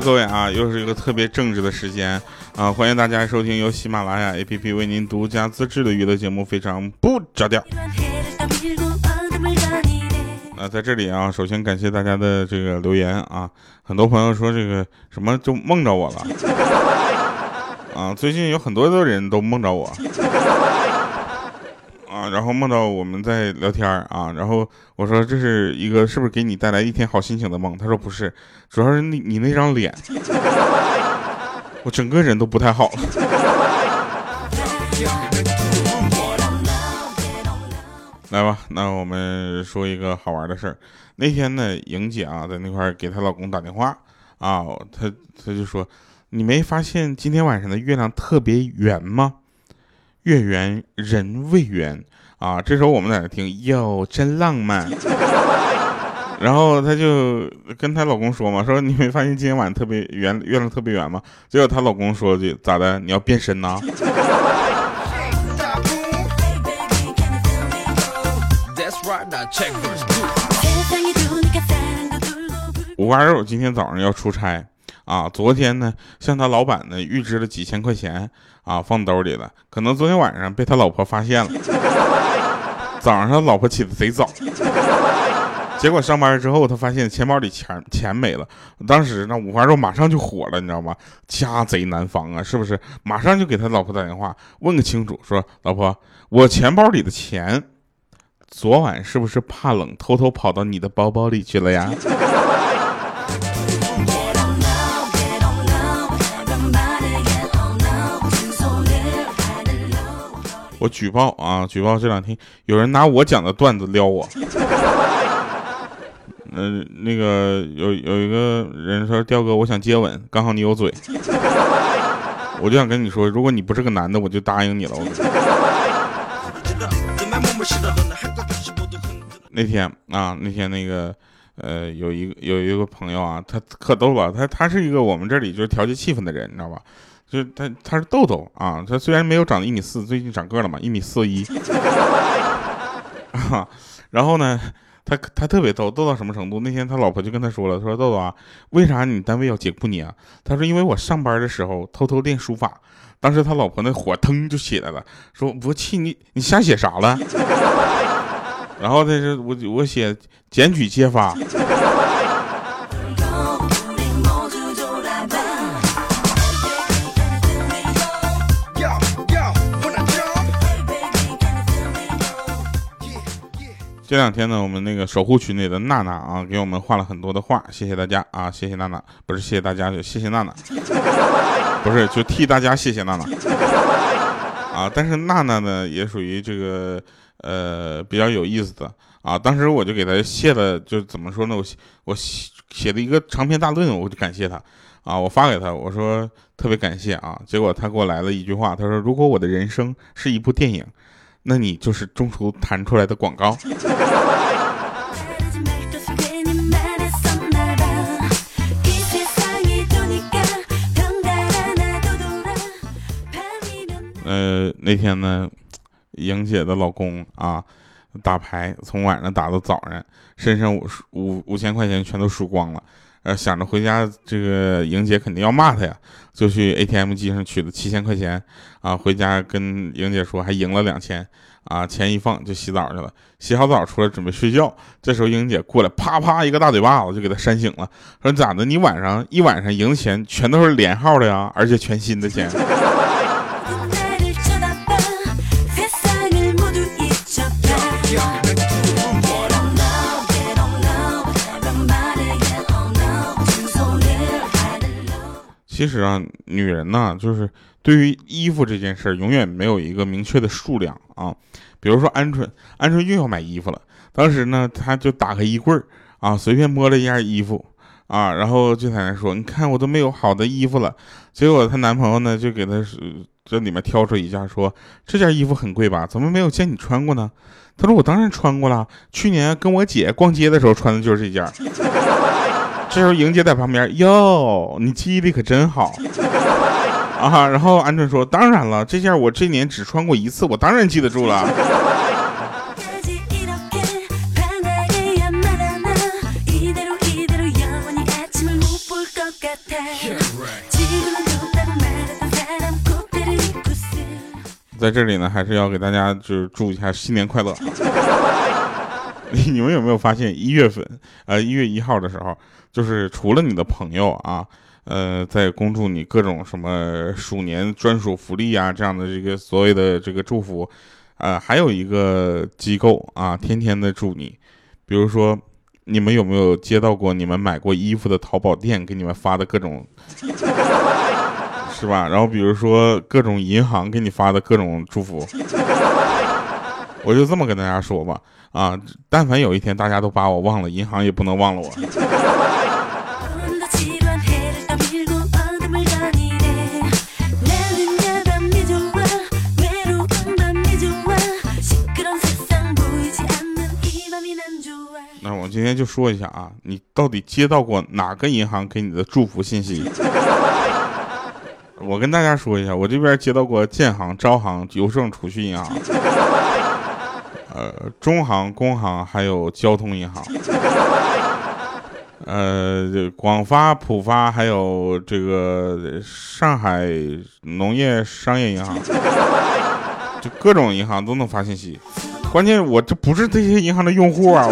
各位啊，又是一个特别正直的时间啊！欢迎大家收听由喜马拉雅 APP 为您独家自制的娱乐节目《非常不着调》。那在这里啊，首先感谢大家的这个留言啊，很多朋友说这个什么就梦着我了啊，最近有很多的人都梦着我。啊，然后梦到我们在聊天啊，然后我说这是一个是不是给你带来一天好心情的梦？他说不是，主要是你你那张脸，我整个人都不太好了。来吧，那我们说一个好玩的事儿。那天呢，莹姐啊在那块给她老公打电话啊，她她就说，你没发现今天晚上的月亮特别圆吗？月圆人未圆啊！这时候我们在那听，哟，真浪漫。然后她就跟她老公说嘛，说你没发现今天晚上特别圆，月亮特别圆吗？结果她老公说句，咋的？你要变身呐？五花肉今天早上要出差。啊，昨天呢，向他老板呢预支了几千块钱啊，放兜里了。可能昨天晚上被他老婆发现了，早上他老婆起的贼早，结果上班之后，他发现钱包里钱钱没了。当时那五花肉马上就火了，你知道吗？家贼难防啊，是不是？马上就给他老婆打电话问个清楚，说老婆，我钱包里的钱，昨晚是不是怕冷偷偷跑到你的包包里去了呀？我举报啊！举报这两天有人拿我讲的段子撩我。嗯，那个有有一个人说：“刁哥，我想接吻，刚好你有嘴。”我就想跟你说，如果你不是个男的，我就答应你了。那天啊，那天那个呃，有一个有一个朋友啊，他可逗了，他他是一个我们这里就是调节气氛的人，你知道吧？就他他是豆豆啊，他虽然没有长一米四，最近长个了嘛，一米四一。啊，然后呢，他他特别逗，逗到什么程度？那天他老婆就跟他说了，说豆豆啊，为啥你单位要解雇你啊？他说因为我上班的时候偷偷练书法，当时他老婆那火腾就起来了，说我气你，你瞎写啥了？然后他说我我写检举揭发。这两天呢，我们那个守护群里的娜娜啊，给我们画了很多的画，谢谢大家啊，谢谢娜娜，不是谢谢大家，就谢谢娜娜，不是就替大家谢谢娜娜啊。但是娜娜呢，也属于这个呃比较有意思的啊。当时我就给她谢了，就怎么说呢？我我写写了一个长篇大论，我就感谢她啊，我发给她，我说特别感谢啊。结果她给我来了一句话，她说：“如果我的人生是一部电影。”那你就是中途弹出来的广告。呃，那天呢，莹姐的老公啊，打牌从晚上打到早上，身上五五五千块钱全都输光了。呃，想着回家，这个莹姐肯定要骂他呀，就去 ATM 机上取了七千块钱，啊，回家跟莹姐说还赢了两千，啊，钱一放就洗澡去了，洗好澡出来准备睡觉，这时候莹姐过来啪啪一个大嘴巴子就给他扇醒了，说咋的？你晚上一晚上赢的钱全都是连号的呀，而且全新的钱。其实啊，女人呢，就是对于衣服这件事儿，永远没有一个明确的数量啊。比如说鹌鹑，鹌鹑又要买衣服了。当时呢，她就打开衣柜儿啊，随便摸了一件衣服啊，然后就在那说：“你看，我都没有好的衣服了。”结果她男朋友呢，就给她这里面挑出一件，说：“这件衣服很贵吧？怎么没有见你穿过呢？”她说：“我当然穿过了，去年跟我姐逛街的时候穿的就是这件。”这时候莹姐在旁边，哟，你记忆力可真好啊！然后鹌鹑说：“当然了，这件我这年只穿过一次，我当然记得住了。”在这里呢，还是要给大家就是祝一下新年快乐。你们有没有发现一月份，呃，一月一号的时候，就是除了你的朋友啊，呃，在恭祝你各种什么鼠年专属福利啊这样的这个所谓的这个祝福，呃，还有一个机构啊，天天的祝你，比如说。你们有没有接到过你们买过衣服的淘宝店给你们发的各种，是吧？然后比如说各种银行给你发的各种祝福，我就这么跟大家说吧，啊，但凡有一天大家都把我忘了，银行也不能忘了我。今天就说一下啊，你到底接到过哪个银行给你的祝福信息？我跟大家说一下，我这边接到过建行、招行、邮政储蓄银行，呃，中行、工行，还有交通银行，呃，广发、浦发，还有这个上海农业商业银行，就各种银行都能发信息。关键我这不是这些银行的用户啊。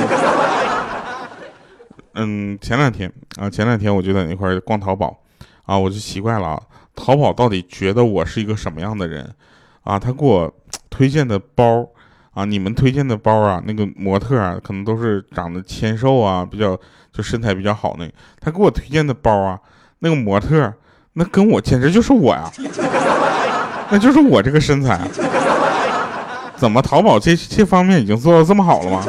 嗯，前两天啊，前两天我就在那块儿逛淘宝，啊，我就奇怪了啊，淘宝到底觉得我是一个什么样的人啊？他给我 推荐的包啊，你们推荐的包啊，那个模特啊，可能都是长得纤瘦啊，比较就身材比较好那。他给我推荐的包啊，那个模特，那跟我简直就是我呀，那就是我这个身材。怎么淘宝这这方面已经做到这么好了吗？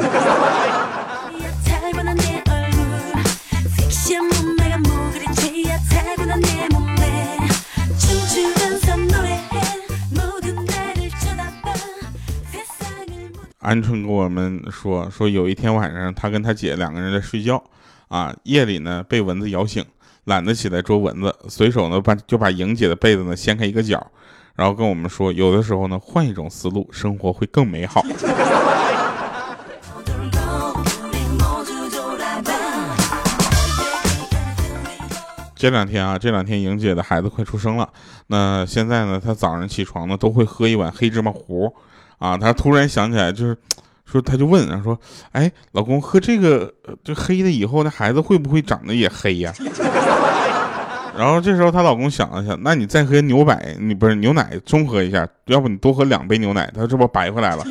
鹌鹑跟我们说说，有一天晚上，他跟他姐两个人在睡觉，啊，夜里呢被蚊子咬醒，懒得起来捉蚊子，随手呢把就把莹姐的被子呢掀开一个角，然后跟我们说，有的时候呢换一种思路，生活会更美好。这两天啊，这两天莹姐的孩子快出生了，那现在呢，她早上起床呢都会喝一碗黑芝麻糊。啊，她突然想起来，就是说，她就问，她说：“哎，老公，喝这个就黑的以后，那孩子会不会长得也黑呀？” 然后这时候她老公想了想，那你再喝牛奶，你不是牛奶综合一下，要不你多喝两杯牛奶，他这不白回来了。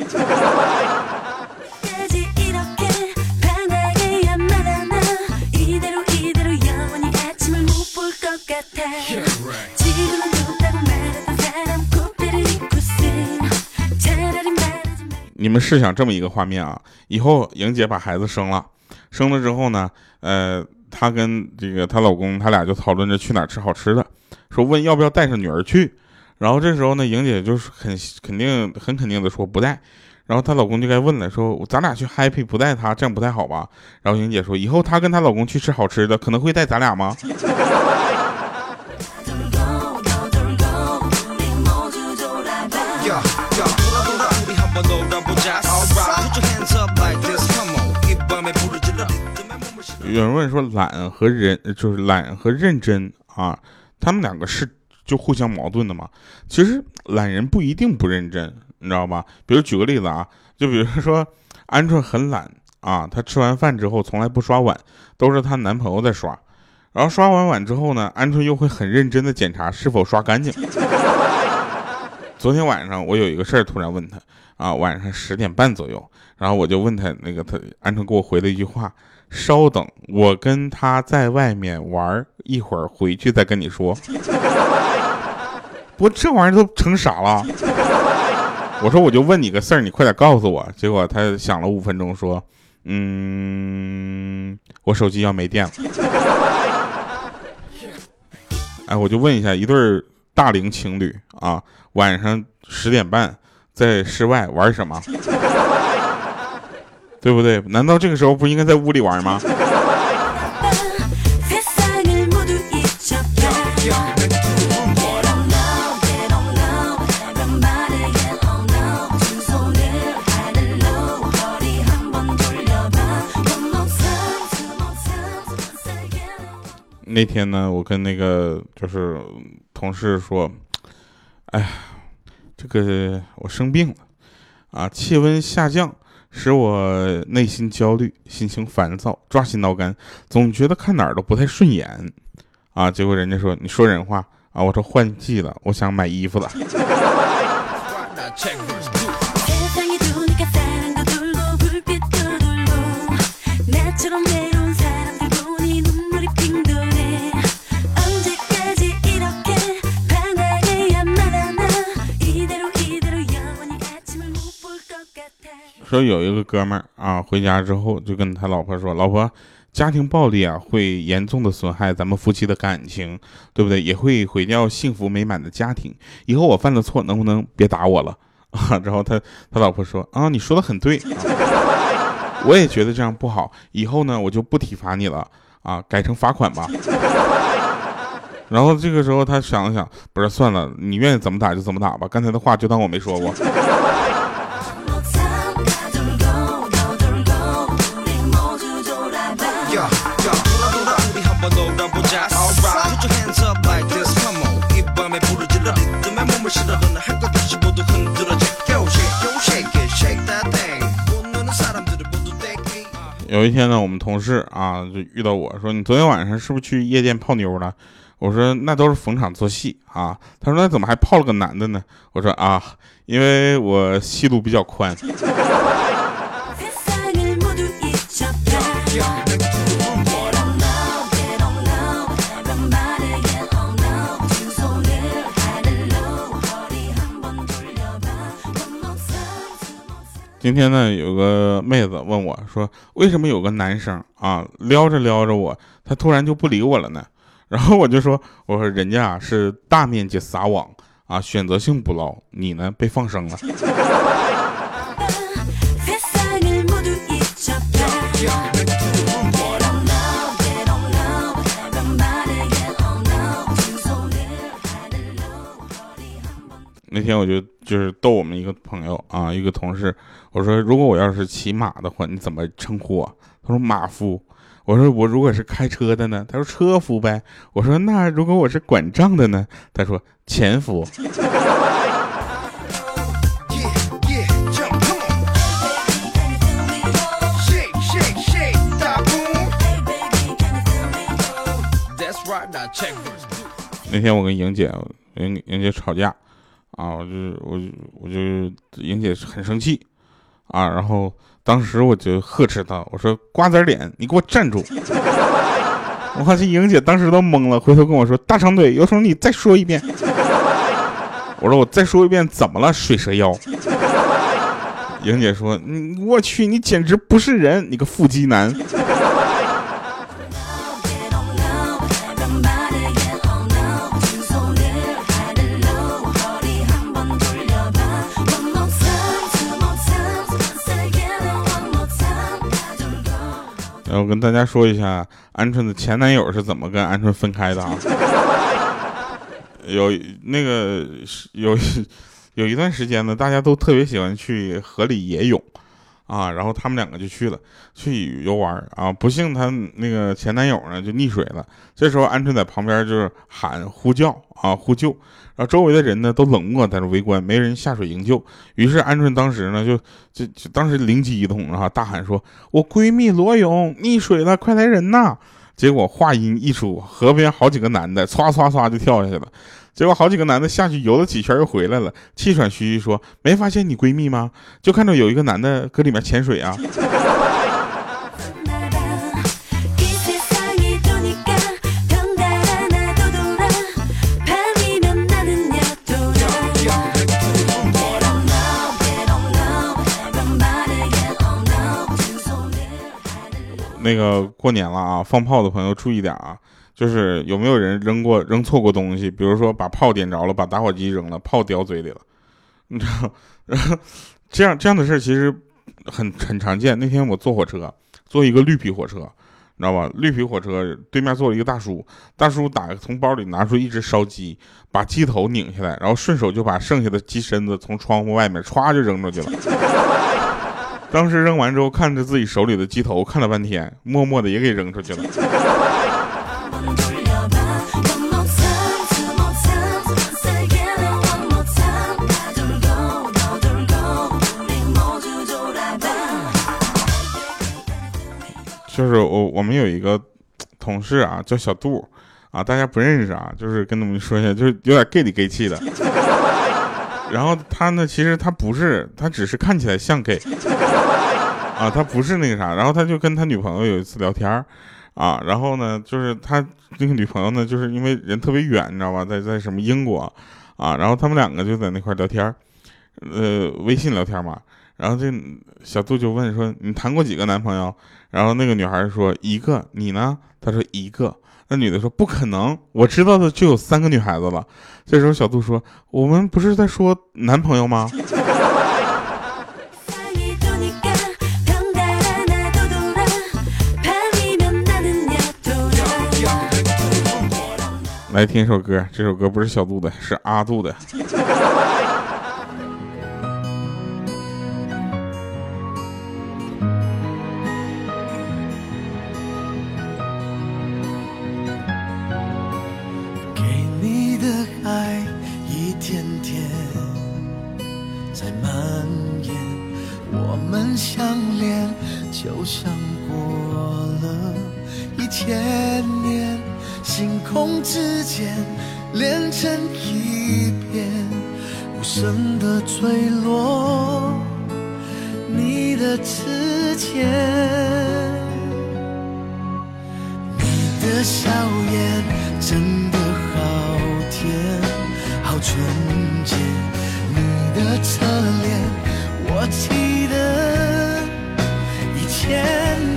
你们试想这么一个画面啊，以后莹姐把孩子生了，生了之后呢，呃，她跟这个她老公，他俩就讨论着去哪儿吃好吃的，说问要不要带上女儿去，然后这时候呢，莹姐就是很肯定很肯定的说不带，然后她老公就该问了，说咱俩去 happy 不带她，这样不太好吧？然后莹姐说，以后她跟她老公去吃好吃的，可能会带咱俩吗？有人问说懒和认就是懒和认真啊，他们两个是就互相矛盾的吗？其实懒人不一定不认真，你知道吧？比如举个例子啊，就比如说鹌鹑很懒啊，她吃完饭之后从来不刷碗，都是她男朋友在刷，然后刷完碗之后呢，鹌鹑又会很认真的检查是否刷干净。昨天晚上我有一个事儿突然问他啊，晚上十点半左右，然后我就问他那个他鹌鹑给我回了一句话。稍等，我跟他在外面玩一会儿，回去再跟你说。不，这玩意儿都成啥了？我说我就问你个事儿，你快点告诉我。结果他想了五分钟，说：“嗯，我手机要没电了。”哎，我就问一下，一对大龄情侣啊，晚上十点半在室外玩什么？对不对？难道这个时候不应该在屋里玩吗？那天呢，我跟那个就是同事说，哎呀，这个我生病了啊，气温下降使我内心焦虑，心情烦躁，抓心挠肝，总觉得看哪儿都不太顺眼啊。结果人家说你说人话啊，我说换季了，我想买衣服了。说有一个哥们儿啊，回家之后就跟他老婆说：“老婆，家庭暴力啊，会严重的损害咱们夫妻的感情，对不对？也会毁掉幸福美满的家庭。以后我犯了错，能不能别打我了啊？” 然后他他老婆说：“啊，你说的很对，我也觉得这样不好。以后呢，我就不体罚你了啊，改成罚款吧。” 然后这个时候他想了想，不是算了，你愿意怎么打就怎么打吧。刚才的话就当我没说过。有一天呢，我们同事啊就遇到我说：“你昨天晚上是不是去夜店泡妞了？”我说：“那都是逢场作戏啊。”他说：“那怎么还泡了个男的呢？”我说：“啊，因为我戏路比较宽。”今天呢，有个妹子问我说：“为什么有个男生啊撩着撩着我，他突然就不理我了呢？”然后我就说：“我说人家啊是大面积撒网啊，选择性捕捞，你呢被放生了。”天我就就是逗我们一个朋友啊，一个同事，我说如果我要是骑马的话，你怎么称呼我？他说马夫。我说我如果是开车的呢？他说车夫呗。我说那如果我是管账的呢？他说前夫。那天我跟莹姐，莹莹姐吵架。啊，我就我我就莹姐很生气，啊，然后当时我就呵斥她，我说瓜子脸，你给我站住！我发现莹姐当时都懵了，回头跟我说大长腿，有种你再说一遍。我说我再说一遍怎么了？水蛇腰。莹姐说，你我去，你简直不是人，你个腹肌男。我跟大家说一下，鹌鹑的前男友是怎么跟鹌鹑分开的啊？有那个有有一段时间呢，大家都特别喜欢去河里野泳。啊，然后他们两个就去了，去游玩啊。不幸他那个前男友呢就溺水了。这时候鹌鹑在旁边就是喊呼叫啊呼救，然后周围的人呢都冷漠在那围观，没人下水营救。于是鹌鹑当时呢就就就当时灵机一动然后，大喊说：“我闺蜜罗勇溺水了，快来人呐！”结果话音一出，河边好几个男的唰唰唰就跳下去了。结果好几个男的下去游了几圈又回来了，气喘吁吁说：“没发现你闺蜜吗？就看到有一个男的搁里面潜水啊。”那个过年了啊，放炮的朋友注意点啊。就是有没有人扔过扔错过东西？比如说把炮点着了，把打火机扔了，炮叼嘴里了，你知道？然后这样这样的事其实很 很常见。那天我坐火车，坐一个绿皮火车，你知道吧？绿皮火车对面坐了一个大叔，大叔打从包里拿出一只烧鸡，把鸡头拧下来，然后顺手就把剩下的鸡身子从窗户外面歘就扔出去了。当时扔完之后，看着自己手里的鸡头，看了半天，默默的也给扔出去了。就是我我们有一个同事啊，叫小杜啊，大家不认识啊，就是跟他们说一下，就是有点 gay 里 gay 气的。然后他呢，其实他不是，他只是看起来像 gay 啊，他不是那个啥。然后他就跟他女朋友有一次聊天啊，然后呢，就是他那个女朋友呢，就是因为人特别远，你知道吧，在在什么英国啊，然后他们两个就在那块聊天呃，微信聊天嘛。然后这小杜就问说：“你谈过几个男朋友？”然后那个女孩说：“一个。”你呢？他说：“一个。”那女的说：“不可能，我知道的就有三个女孩子了。”这时候小杜说：“我们不是在说男朋友吗？”来听一首歌，这首歌不是小杜的，是阿杜的。时间连成一片无声的坠落你的指尖你的笑颜真的好甜。好纯洁你的侧脸我记得一千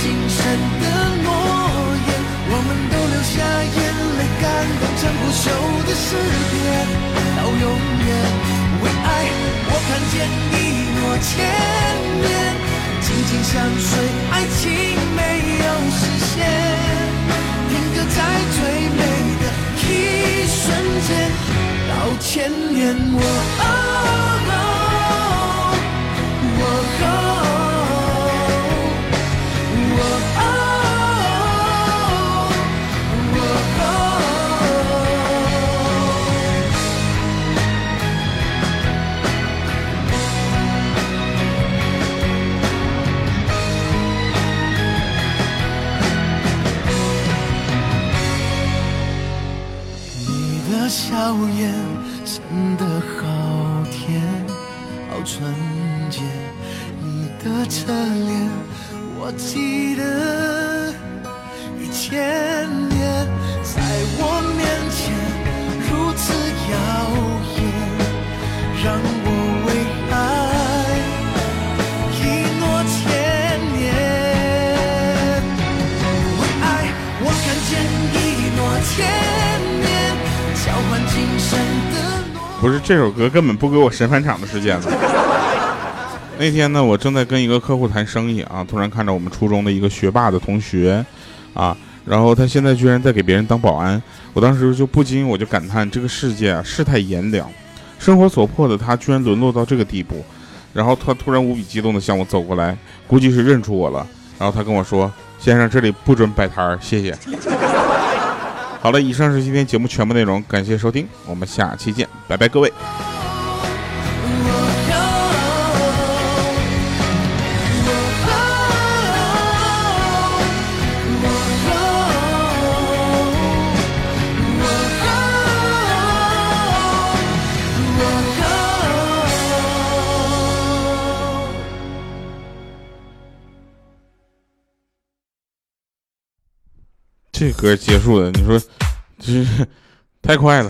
今生的诺言，我们都留下眼泪，感动成不朽的诗篇，到永远。为爱，我看见一诺千年，静静相随，爱情没有实现，定格在最美的一瞬间，到千年我。不是这首歌根本不给我神返场的时间了。那天呢，我正在跟一个客户谈生意啊，突然看着我们初中的一个学霸的同学，啊，然后他现在居然在给别人当保安，我当时就不禁我就感叹这个世界啊世态炎凉，生活所迫的他居然沦落到这个地步，然后他突然无比激动的向我走过来，估计是认出我了，然后他跟我说：“先生，这里不准摆摊儿，谢谢。”好了，以上是今天节目全部内容，感谢收听，我们下期见，拜拜，各位。这歌结束了，你说，这是太快了。